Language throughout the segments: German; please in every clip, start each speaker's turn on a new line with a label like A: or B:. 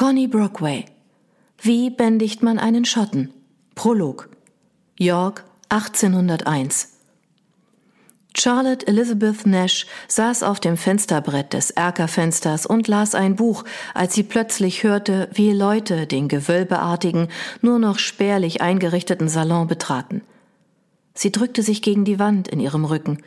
A: Connie Brockway. Wie bändigt man einen Schotten? Prolog. York, 1801. Charlotte Elizabeth Nash saß auf dem Fensterbrett des Erkerfensters und las ein Buch, als sie plötzlich hörte, wie Leute den gewölbeartigen, nur noch spärlich eingerichteten Salon betraten. Sie drückte sich gegen die Wand in ihrem Rücken.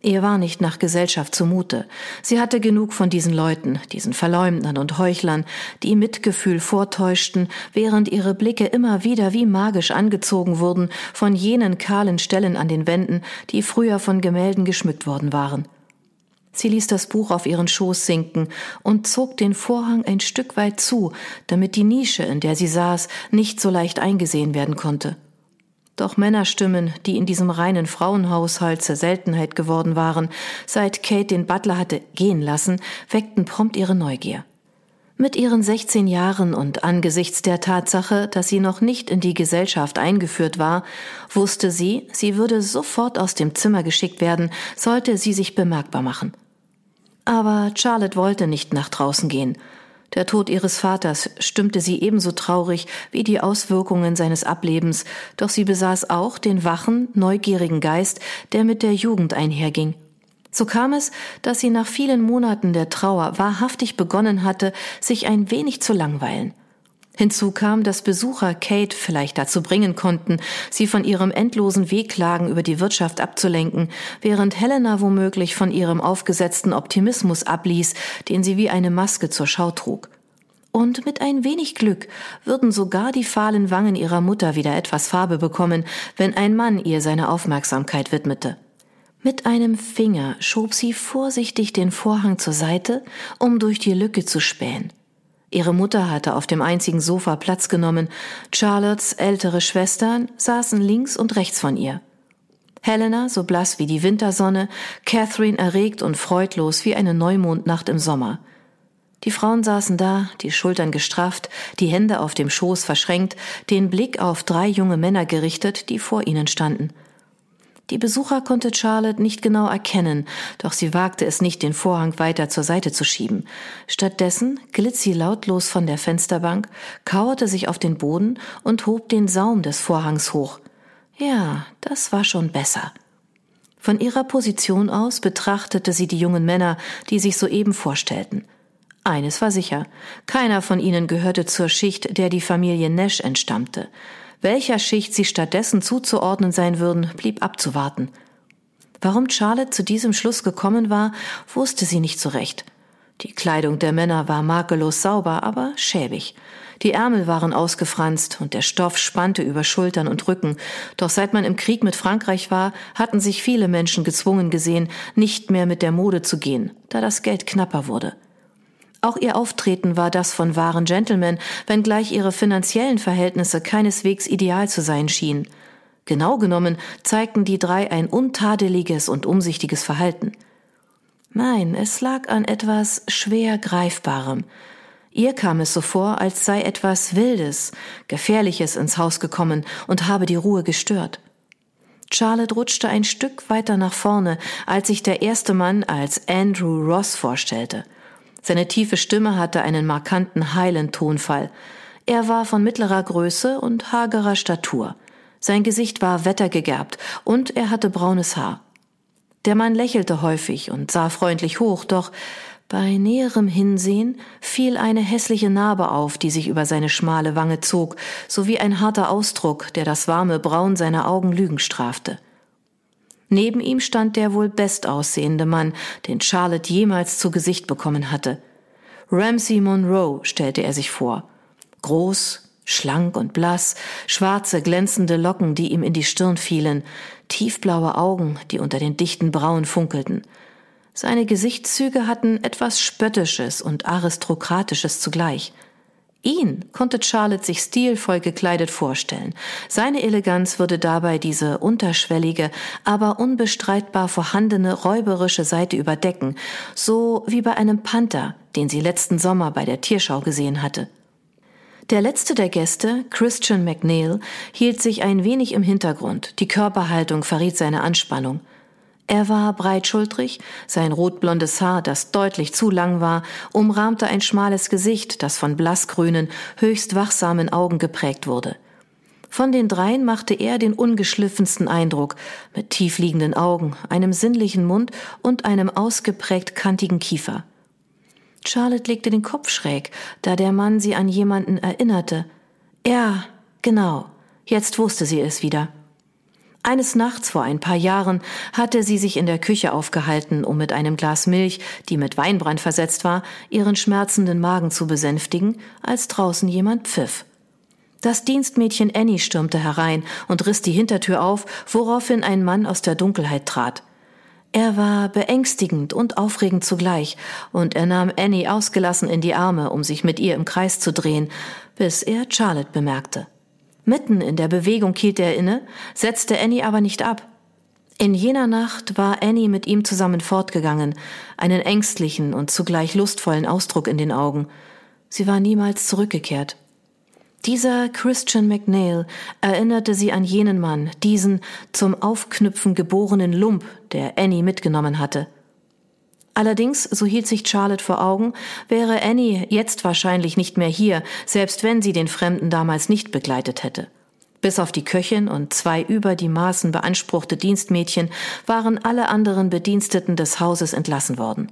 A: Ihr war nicht nach Gesellschaft zumute. Sie hatte genug von diesen Leuten, diesen Verleumdern und Heuchlern, die Mitgefühl vortäuschten, während ihre Blicke immer wieder wie magisch angezogen wurden von jenen kahlen Stellen an den Wänden, die früher von Gemälden geschmückt worden waren. Sie ließ das Buch auf ihren Schoß sinken und zog den Vorhang ein Stück weit zu, damit die Nische, in der sie saß, nicht so leicht eingesehen werden konnte. Doch Männerstimmen, die in diesem reinen Frauenhaushalt zur Seltenheit geworden waren, seit Kate den Butler hatte gehen lassen, weckten prompt ihre Neugier. Mit ihren 16 Jahren und angesichts der Tatsache, dass sie noch nicht in die Gesellschaft eingeführt war, wusste sie, sie würde sofort aus dem Zimmer geschickt werden, sollte sie sich bemerkbar machen. Aber Charlotte wollte nicht nach draußen gehen. Der Tod ihres Vaters stimmte sie ebenso traurig wie die Auswirkungen seines Ablebens, doch sie besaß auch den wachen, neugierigen Geist, der mit der Jugend einherging. So kam es, dass sie nach vielen Monaten der Trauer wahrhaftig begonnen hatte, sich ein wenig zu langweilen. Hinzu kam, dass Besucher Kate vielleicht dazu bringen konnten, sie von ihrem endlosen Wehklagen über die Wirtschaft abzulenken, während Helena womöglich von ihrem aufgesetzten Optimismus abließ, den sie wie eine Maske zur Schau trug. Und mit ein wenig Glück würden sogar die fahlen Wangen ihrer Mutter wieder etwas Farbe bekommen, wenn ein Mann ihr seine Aufmerksamkeit widmete. Mit einem Finger schob sie vorsichtig den Vorhang zur Seite, um durch die Lücke zu spähen. Ihre Mutter hatte auf dem einzigen Sofa Platz genommen, Charlottes ältere Schwestern saßen links und rechts von ihr. Helena, so blass wie die Wintersonne, Catherine erregt und freudlos wie eine Neumondnacht im Sommer. Die Frauen saßen da, die Schultern gestrafft, die Hände auf dem Schoß verschränkt, den Blick auf drei junge Männer gerichtet, die vor ihnen standen – die Besucher konnte Charlotte nicht genau erkennen, doch sie wagte es nicht, den Vorhang weiter zur Seite zu schieben. Stattdessen glitt sie lautlos von der Fensterbank, kauerte sich auf den Boden und hob den Saum des Vorhangs hoch. Ja, das war schon besser. Von ihrer Position aus betrachtete sie die jungen Männer, die sich soeben vorstellten. Eines war sicher, keiner von ihnen gehörte zur Schicht, der die Familie Nash entstammte. Welcher Schicht sie stattdessen zuzuordnen sein würden, blieb abzuwarten. Warum Charlotte zu diesem Schluss gekommen war, wusste sie nicht so recht. Die Kleidung der Männer war makellos sauber, aber schäbig. Die Ärmel waren ausgefranst und der Stoff spannte über Schultern und Rücken. Doch seit man im Krieg mit Frankreich war, hatten sich viele Menschen gezwungen gesehen, nicht mehr mit der Mode zu gehen, da das Geld knapper wurde. Auch ihr Auftreten war das von wahren Gentlemen, wenngleich ihre finanziellen Verhältnisse keineswegs ideal zu sein schienen. Genau genommen zeigten die drei ein untadeliges und umsichtiges Verhalten. Nein, es lag an etwas schwer Greifbarem. Ihr kam es so vor, als sei etwas Wildes, Gefährliches ins Haus gekommen und habe die Ruhe gestört. Charlotte rutschte ein Stück weiter nach vorne, als sich der erste Mann als Andrew Ross vorstellte – seine tiefe Stimme hatte einen markanten Highland-Tonfall. Er war von mittlerer Größe und hagerer Statur. Sein Gesicht war wettergegerbt und er hatte braunes Haar. Der Mann lächelte häufig und sah freundlich hoch, doch bei näherem Hinsehen fiel eine hässliche Narbe auf, die sich über seine schmale Wange zog, sowie ein harter Ausdruck, der das warme Braun seiner Augen Lügen strafte. Neben ihm stand der wohl bestaussehende Mann, den Charlotte jemals zu Gesicht bekommen hatte. Ramsay Monroe stellte er sich vor. Groß, schlank und blass, schwarze, glänzende Locken, die ihm in die Stirn fielen, tiefblaue Augen, die unter den dichten Brauen funkelten. Seine Gesichtszüge hatten etwas Spöttisches und Aristokratisches zugleich – Ihn konnte Charlotte sich stilvoll gekleidet vorstellen. Seine Eleganz würde dabei diese unterschwellige, aber unbestreitbar vorhandene räuberische Seite überdecken, so wie bei einem Panther, den sie letzten Sommer bei der Tierschau gesehen hatte. Der letzte der Gäste, Christian McNeil, hielt sich ein wenig im Hintergrund. Die Körperhaltung verriet seine Anspannung. Er war breitschultrig, sein rotblondes Haar, das deutlich zu lang war, umrahmte ein schmales Gesicht, das von blassgrünen, höchst wachsamen Augen geprägt wurde. Von den dreien machte er den ungeschliffensten Eindruck, mit tiefliegenden Augen, einem sinnlichen Mund und einem ausgeprägt kantigen Kiefer. Charlotte legte den Kopf schräg, da der Mann sie an jemanden erinnerte. Ja, genau, jetzt wusste sie es wieder. Eines Nachts vor ein paar Jahren hatte sie sich in der Küche aufgehalten, um mit einem Glas Milch, die mit Weinbrand versetzt war, ihren schmerzenden Magen zu besänftigen, als draußen jemand pfiff. Das Dienstmädchen Annie stürmte herein und riss die Hintertür auf, woraufhin ein Mann aus der Dunkelheit trat. Er war beängstigend und aufregend zugleich, und er nahm Annie ausgelassen in die Arme, um sich mit ihr im Kreis zu drehen, bis er Charlotte bemerkte. Mitten in der Bewegung hielt er inne, setzte Annie aber nicht ab. In jener Nacht war Annie mit ihm zusammen fortgegangen, einen ängstlichen und zugleich lustvollen Ausdruck in den Augen. Sie war niemals zurückgekehrt. Dieser Christian McNeil erinnerte sie an jenen Mann, diesen zum Aufknüpfen geborenen Lump, der Annie mitgenommen hatte. Allerdings, so hielt sich Charlotte vor Augen, wäre Annie jetzt wahrscheinlich nicht mehr hier, selbst wenn sie den Fremden damals nicht begleitet hätte. Bis auf die Köchin und zwei über die Maßen beanspruchte Dienstmädchen waren alle anderen Bediensteten des Hauses entlassen worden.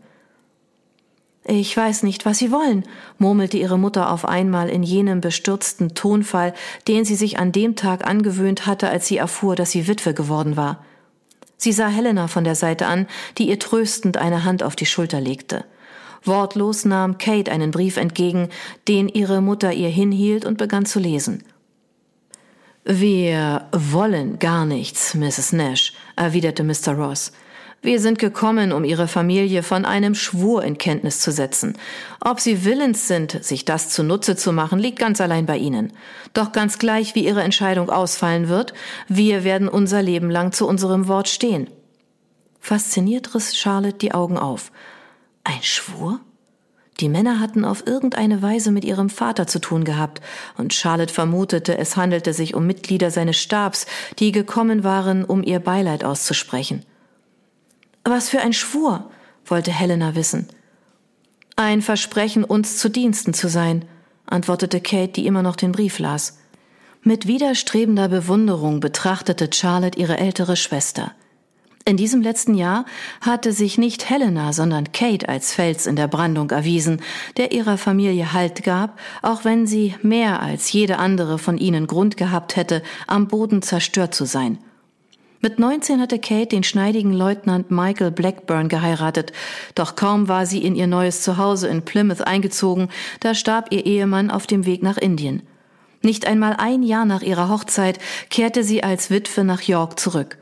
A: Ich weiß nicht, was Sie wollen, murmelte ihre Mutter auf einmal in jenem bestürzten Tonfall, den sie sich an dem Tag angewöhnt hatte, als sie erfuhr, dass sie Witwe geworden war. Sie sah Helena von der Seite an, die ihr tröstend eine Hand auf die Schulter legte. Wortlos nahm Kate einen Brief entgegen, den ihre Mutter ihr hinhielt und begann zu lesen. Wir wollen gar nichts, Mrs. Nash, erwiderte Mr. Ross. Wir sind gekommen, um Ihre Familie von einem Schwur in Kenntnis zu setzen. Ob Sie willens sind, sich das zunutze zu machen, liegt ganz allein bei Ihnen. Doch ganz gleich, wie Ihre Entscheidung ausfallen wird, wir werden unser Leben lang zu unserem Wort stehen. Fasziniert riss Charlotte die Augen auf. Ein Schwur? Die Männer hatten auf irgendeine Weise mit ihrem Vater zu tun gehabt, und Charlotte vermutete, es handelte sich um Mitglieder seines Stabs, die gekommen waren, um ihr Beileid auszusprechen. Was für ein Schwur? wollte Helena wissen. Ein Versprechen, uns zu Diensten zu sein, antwortete Kate, die immer noch den Brief las. Mit widerstrebender Bewunderung betrachtete Charlotte ihre ältere Schwester. In diesem letzten Jahr hatte sich nicht Helena, sondern Kate als Fels in der Brandung erwiesen, der ihrer Familie Halt gab, auch wenn sie mehr als jede andere von ihnen Grund gehabt hätte, am Boden zerstört zu sein. Mit 19 hatte Kate den schneidigen Leutnant Michael Blackburn geheiratet, doch kaum war sie in ihr neues Zuhause in Plymouth eingezogen, da starb ihr Ehemann auf dem Weg nach Indien. Nicht einmal ein Jahr nach ihrer Hochzeit kehrte sie als Witwe nach York zurück.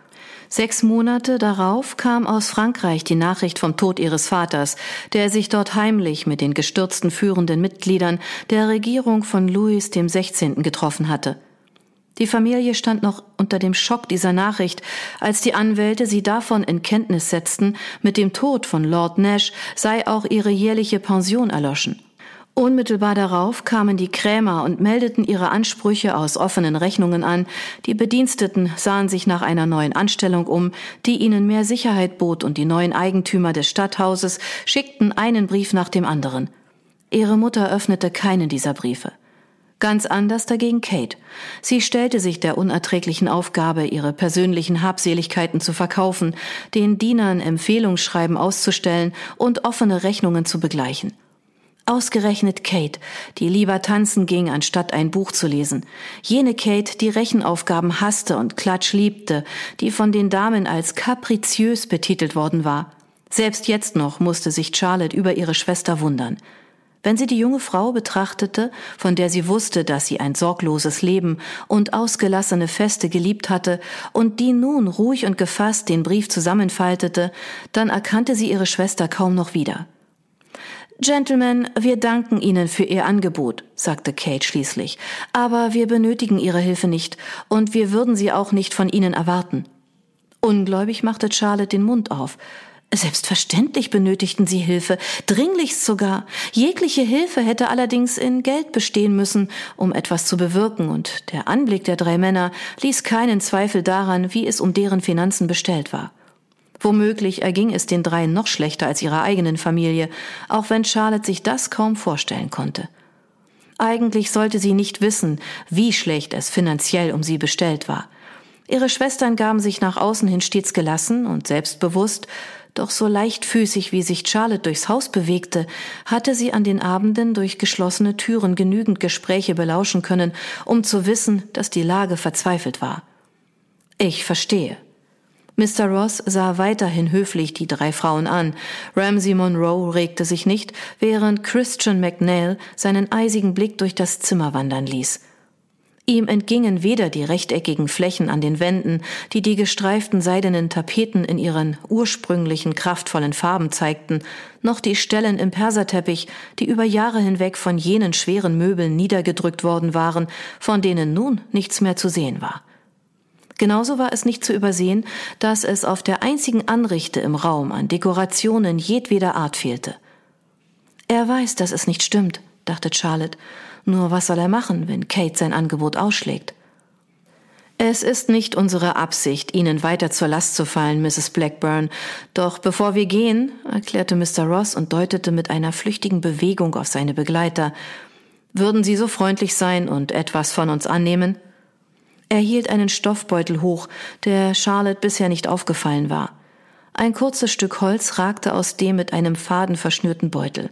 A: Sechs Monate darauf kam aus Frankreich die Nachricht vom Tod ihres Vaters, der sich dort heimlich mit den gestürzten führenden Mitgliedern der Regierung von Louis 16. getroffen hatte. Die Familie stand noch unter dem Schock dieser Nachricht, als die Anwälte sie davon in Kenntnis setzten, mit dem Tod von Lord Nash sei auch ihre jährliche Pension erloschen. Unmittelbar darauf kamen die Krämer und meldeten ihre Ansprüche aus offenen Rechnungen an. Die Bediensteten sahen sich nach einer neuen Anstellung um, die ihnen mehr Sicherheit bot, und die neuen Eigentümer des Stadthauses schickten einen Brief nach dem anderen. Ihre Mutter öffnete keinen dieser Briefe. Ganz anders dagegen Kate. Sie stellte sich der unerträglichen Aufgabe, ihre persönlichen Habseligkeiten zu verkaufen, den Dienern Empfehlungsschreiben auszustellen und offene Rechnungen zu begleichen. Ausgerechnet Kate, die lieber tanzen ging, anstatt ein Buch zu lesen. Jene Kate, die Rechenaufgaben hasste und Klatsch liebte, die von den Damen als kapriziös betitelt worden war. Selbst jetzt noch musste sich Charlotte über ihre Schwester wundern. Wenn sie die junge Frau betrachtete, von der sie wusste, dass sie ein sorgloses Leben und ausgelassene Feste geliebt hatte und die nun ruhig und gefasst den Brief zusammenfaltete, dann erkannte sie ihre Schwester kaum noch wieder. Gentlemen, wir danken Ihnen für Ihr Angebot, sagte Kate schließlich, aber wir benötigen Ihre Hilfe nicht, und wir würden sie auch nicht von Ihnen erwarten. Ungläubig machte Charlotte den Mund auf. Selbstverständlich benötigten sie Hilfe, dringlichst sogar. Jegliche Hilfe hätte allerdings in Geld bestehen müssen, um etwas zu bewirken, und der Anblick der drei Männer ließ keinen Zweifel daran, wie es um deren Finanzen bestellt war. Womöglich erging es den dreien noch schlechter als ihrer eigenen Familie, auch wenn Charlotte sich das kaum vorstellen konnte. Eigentlich sollte sie nicht wissen, wie schlecht es finanziell um sie bestellt war. Ihre Schwestern gaben sich nach außen hin stets gelassen und selbstbewusst, doch so leichtfüßig wie sich Charlotte durchs Haus bewegte, hatte sie an den Abenden durch geschlossene Türen genügend Gespräche belauschen können, um zu wissen, dass die Lage verzweifelt war. Ich verstehe. Mr. Ross sah weiterhin höflich die drei Frauen an. Ramsay Monroe regte sich nicht, während Christian McNeil seinen eisigen Blick durch das Zimmer wandern ließ. Ihm entgingen weder die rechteckigen Flächen an den Wänden, die die gestreiften seidenen Tapeten in ihren ursprünglichen kraftvollen Farben zeigten, noch die Stellen im Perserteppich, die über Jahre hinweg von jenen schweren Möbeln niedergedrückt worden waren, von denen nun nichts mehr zu sehen war. Genauso war es nicht zu übersehen, dass es auf der einzigen Anrichte im Raum an Dekorationen jedweder Art fehlte. Er weiß, dass es nicht stimmt, dachte Charlotte, nur was soll er machen, wenn Kate sein Angebot ausschlägt? Es ist nicht unsere Absicht, Ihnen weiter zur Last zu fallen, Mrs. Blackburn. Doch bevor wir gehen, erklärte Mr. Ross und deutete mit einer flüchtigen Bewegung auf seine Begleiter, würden Sie so freundlich sein und etwas von uns annehmen? Er hielt einen Stoffbeutel hoch, der Charlotte bisher nicht aufgefallen war. Ein kurzes Stück Holz ragte aus dem mit einem Faden verschnürten Beutel.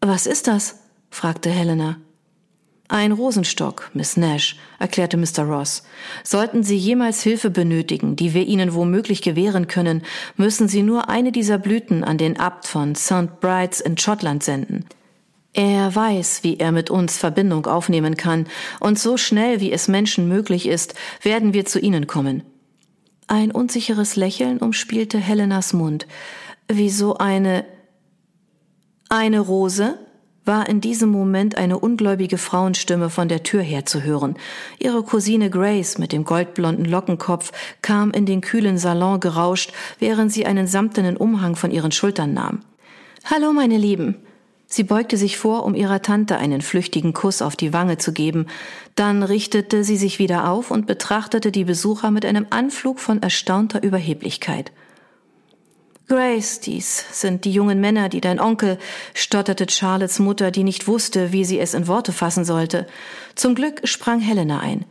A: Was ist das? fragte Helena. Ein Rosenstock, Miss Nash, erklärte Mr. Ross. Sollten Sie jemals Hilfe benötigen, die wir Ihnen womöglich gewähren können, müssen Sie nur eine dieser Blüten an den Abt von St. Brides in Schottland senden. Er weiß, wie er mit uns Verbindung aufnehmen kann, und so schnell wie es Menschen möglich ist, werden wir zu Ihnen kommen. Ein unsicheres Lächeln umspielte Helenas Mund. Wieso eine eine Rose? War in diesem Moment eine ungläubige Frauenstimme von der Tür her zu hören. Ihre Cousine Grace mit dem goldblonden Lockenkopf kam in den kühlen Salon gerauscht, während sie einen samtenen Umhang von ihren Schultern nahm. Hallo, meine Lieben. Sie beugte sich vor, um ihrer Tante einen flüchtigen Kuss auf die Wange zu geben. Dann richtete sie sich wieder auf und betrachtete die Besucher mit einem Anflug von erstaunter Überheblichkeit. Grace, dies sind die jungen Männer, die dein Onkel, stotterte Charlottes Mutter, die nicht wusste, wie sie es in Worte fassen sollte. Zum Glück sprang Helena ein.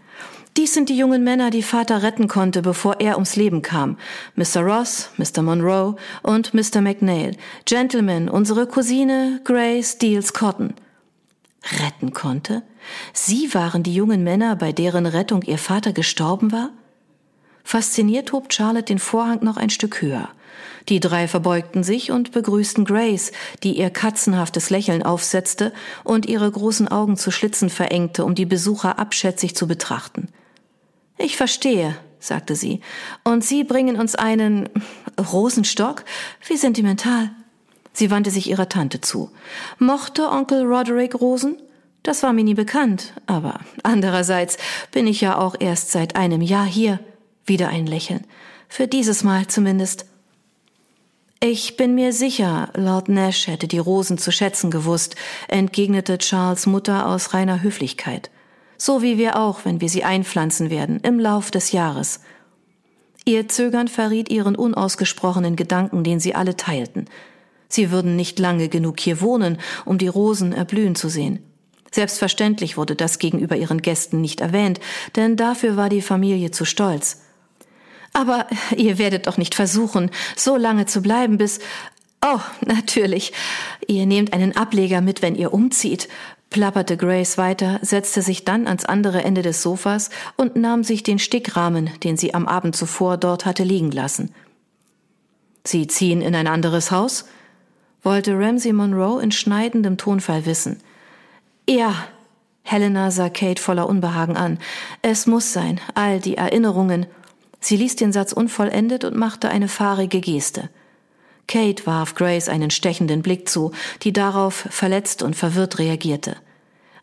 A: Dies sind die jungen Männer, die Vater retten konnte, bevor er ums Leben kam. Mr. Ross, Mr. Monroe und Mr. McNeil. Gentlemen, unsere Cousine Grace Deals Cotton. Retten konnte? Sie waren die jungen Männer, bei deren Rettung ihr Vater gestorben war? Fasziniert hob Charlotte den Vorhang noch ein Stück höher. Die drei verbeugten sich und begrüßten Grace, die ihr katzenhaftes Lächeln aufsetzte und ihre großen Augen zu Schlitzen verengte, um die Besucher abschätzig zu betrachten. Ich verstehe, sagte sie, und Sie bringen uns einen Rosenstock? Wie sentimental. Sie wandte sich ihrer Tante zu. Mochte Onkel Roderick Rosen? Das war mir nie bekannt, aber andererseits bin ich ja auch erst seit einem Jahr hier. Wieder ein Lächeln. Für dieses Mal zumindest. Ich bin mir sicher, Lord Nash hätte die Rosen zu schätzen gewusst, entgegnete Charles Mutter aus reiner Höflichkeit. So wie wir auch, wenn wir sie einpflanzen werden, im Lauf des Jahres. Ihr Zögern verriet ihren unausgesprochenen Gedanken, den sie alle teilten. Sie würden nicht lange genug hier wohnen, um die Rosen erblühen zu sehen. Selbstverständlich wurde das gegenüber ihren Gästen nicht erwähnt, denn dafür war die Familie zu stolz. Aber ihr werdet doch nicht versuchen, so lange zu bleiben, bis. Oh, natürlich. Ihr nehmt einen Ableger mit, wenn ihr umzieht, plapperte Grace weiter, setzte sich dann ans andere Ende des Sofas und nahm sich den Stickrahmen, den sie am Abend zuvor dort hatte liegen lassen. Sie ziehen in ein anderes Haus? wollte Ramsay Monroe in schneidendem Tonfall wissen. Ja, Helena sah Kate voller Unbehagen an. Es muss sein, all die Erinnerungen. Sie ließ den Satz unvollendet und machte eine fahrige Geste. Kate warf Grace einen stechenden Blick zu, die darauf verletzt und verwirrt reagierte.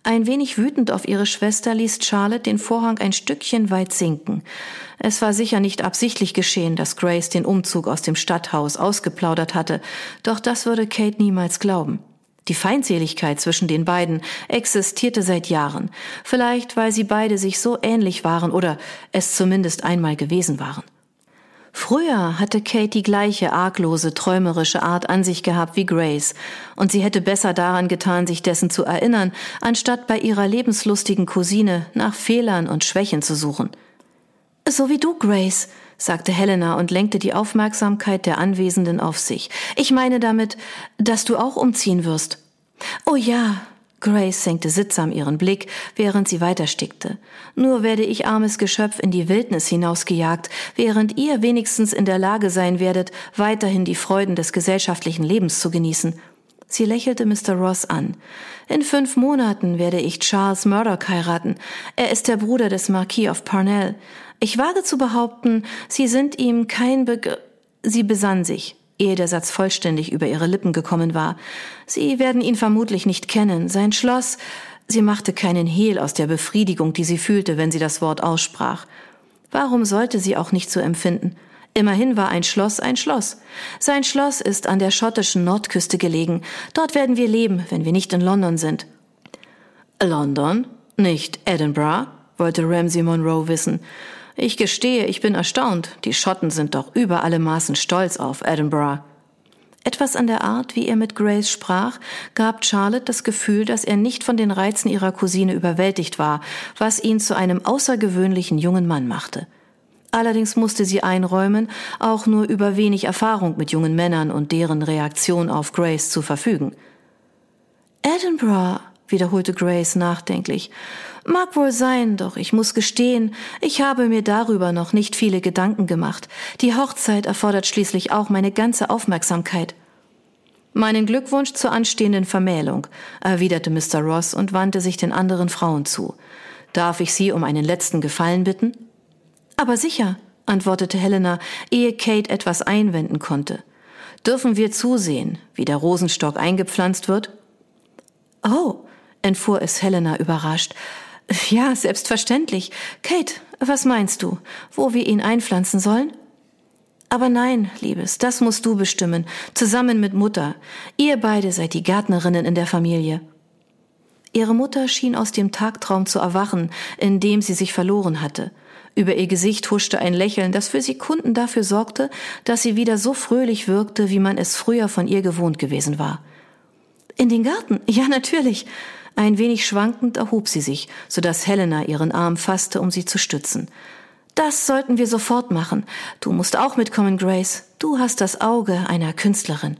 A: Ein wenig wütend auf ihre Schwester ließ Charlotte den Vorhang ein Stückchen weit sinken. Es war sicher nicht absichtlich geschehen, dass Grace den Umzug aus dem Stadthaus ausgeplaudert hatte, doch das würde Kate niemals glauben. Die Feindseligkeit zwischen den beiden existierte seit Jahren, vielleicht weil sie beide sich so ähnlich waren oder es zumindest einmal gewesen waren. Früher hatte Kate die gleiche arglose, träumerische Art an sich gehabt wie Grace, und sie hätte besser daran getan, sich dessen zu erinnern, anstatt bei ihrer lebenslustigen Cousine nach Fehlern und Schwächen zu suchen. So wie du, Grace, sagte Helena und lenkte die Aufmerksamkeit der Anwesenden auf sich. Ich meine damit, dass du auch umziehen wirst. Oh ja, Grace senkte sittsam ihren Blick, während sie weiterstickte. Nur werde ich armes Geschöpf in die Wildnis hinausgejagt, während ihr wenigstens in der Lage sein werdet, weiterhin die Freuden des gesellschaftlichen Lebens zu genießen. Sie lächelte Mr. Ross an. In fünf Monaten werde ich Charles Murdoch heiraten. Er ist der Bruder des Marquis of Parnell. Ich wage zu behaupten, Sie sind ihm kein Begriff. Sie besann sich ehe der Satz vollständig über ihre Lippen gekommen war. Sie werden ihn vermutlich nicht kennen. Sein Schloss. Sie machte keinen Hehl aus der Befriedigung, die sie fühlte, wenn sie das Wort aussprach. Warum sollte sie auch nicht so empfinden? Immerhin war ein Schloss ein Schloss. Sein Schloss ist an der schottischen Nordküste gelegen. Dort werden wir leben, wenn wir nicht in London sind. London? Nicht Edinburgh? wollte Ramsay Monroe wissen. Ich gestehe, ich bin erstaunt. Die Schotten sind doch über alle Maßen stolz auf Edinburgh. Etwas an der Art, wie er mit Grace sprach, gab Charlotte das Gefühl, dass er nicht von den Reizen ihrer Cousine überwältigt war, was ihn zu einem außergewöhnlichen jungen Mann machte. Allerdings musste sie einräumen, auch nur über wenig Erfahrung mit jungen Männern und deren Reaktion auf Grace zu verfügen. Edinburgh, wiederholte Grace nachdenklich. Mag wohl sein, doch ich muss gestehen, ich habe mir darüber noch nicht viele Gedanken gemacht. Die Hochzeit erfordert schließlich auch meine ganze Aufmerksamkeit. Meinen Glückwunsch zur anstehenden Vermählung, erwiderte Mr. Ross und wandte sich den anderen Frauen zu. Darf ich Sie um einen letzten Gefallen bitten? Aber sicher, antwortete Helena, ehe Kate etwas einwenden konnte. Dürfen wir zusehen, wie der Rosenstock eingepflanzt wird? Oh, entfuhr es Helena überrascht. Ja, selbstverständlich. Kate, was meinst du, wo wir ihn einpflanzen sollen? Aber nein, Liebes, das musst du bestimmen, zusammen mit Mutter. Ihr beide seid die Gärtnerinnen in der Familie. Ihre Mutter schien aus dem Tagtraum zu erwachen, in dem sie sich verloren hatte. Über ihr Gesicht huschte ein Lächeln, das für Sekunden dafür sorgte, dass sie wieder so fröhlich wirkte, wie man es früher von ihr gewohnt gewesen war. In den Garten? Ja, natürlich. Ein wenig schwankend erhob sie sich, so dass Helena ihren Arm fasste, um sie zu stützen. Das sollten wir sofort machen. Du musst auch mitkommen, Grace. Du hast das Auge einer Künstlerin.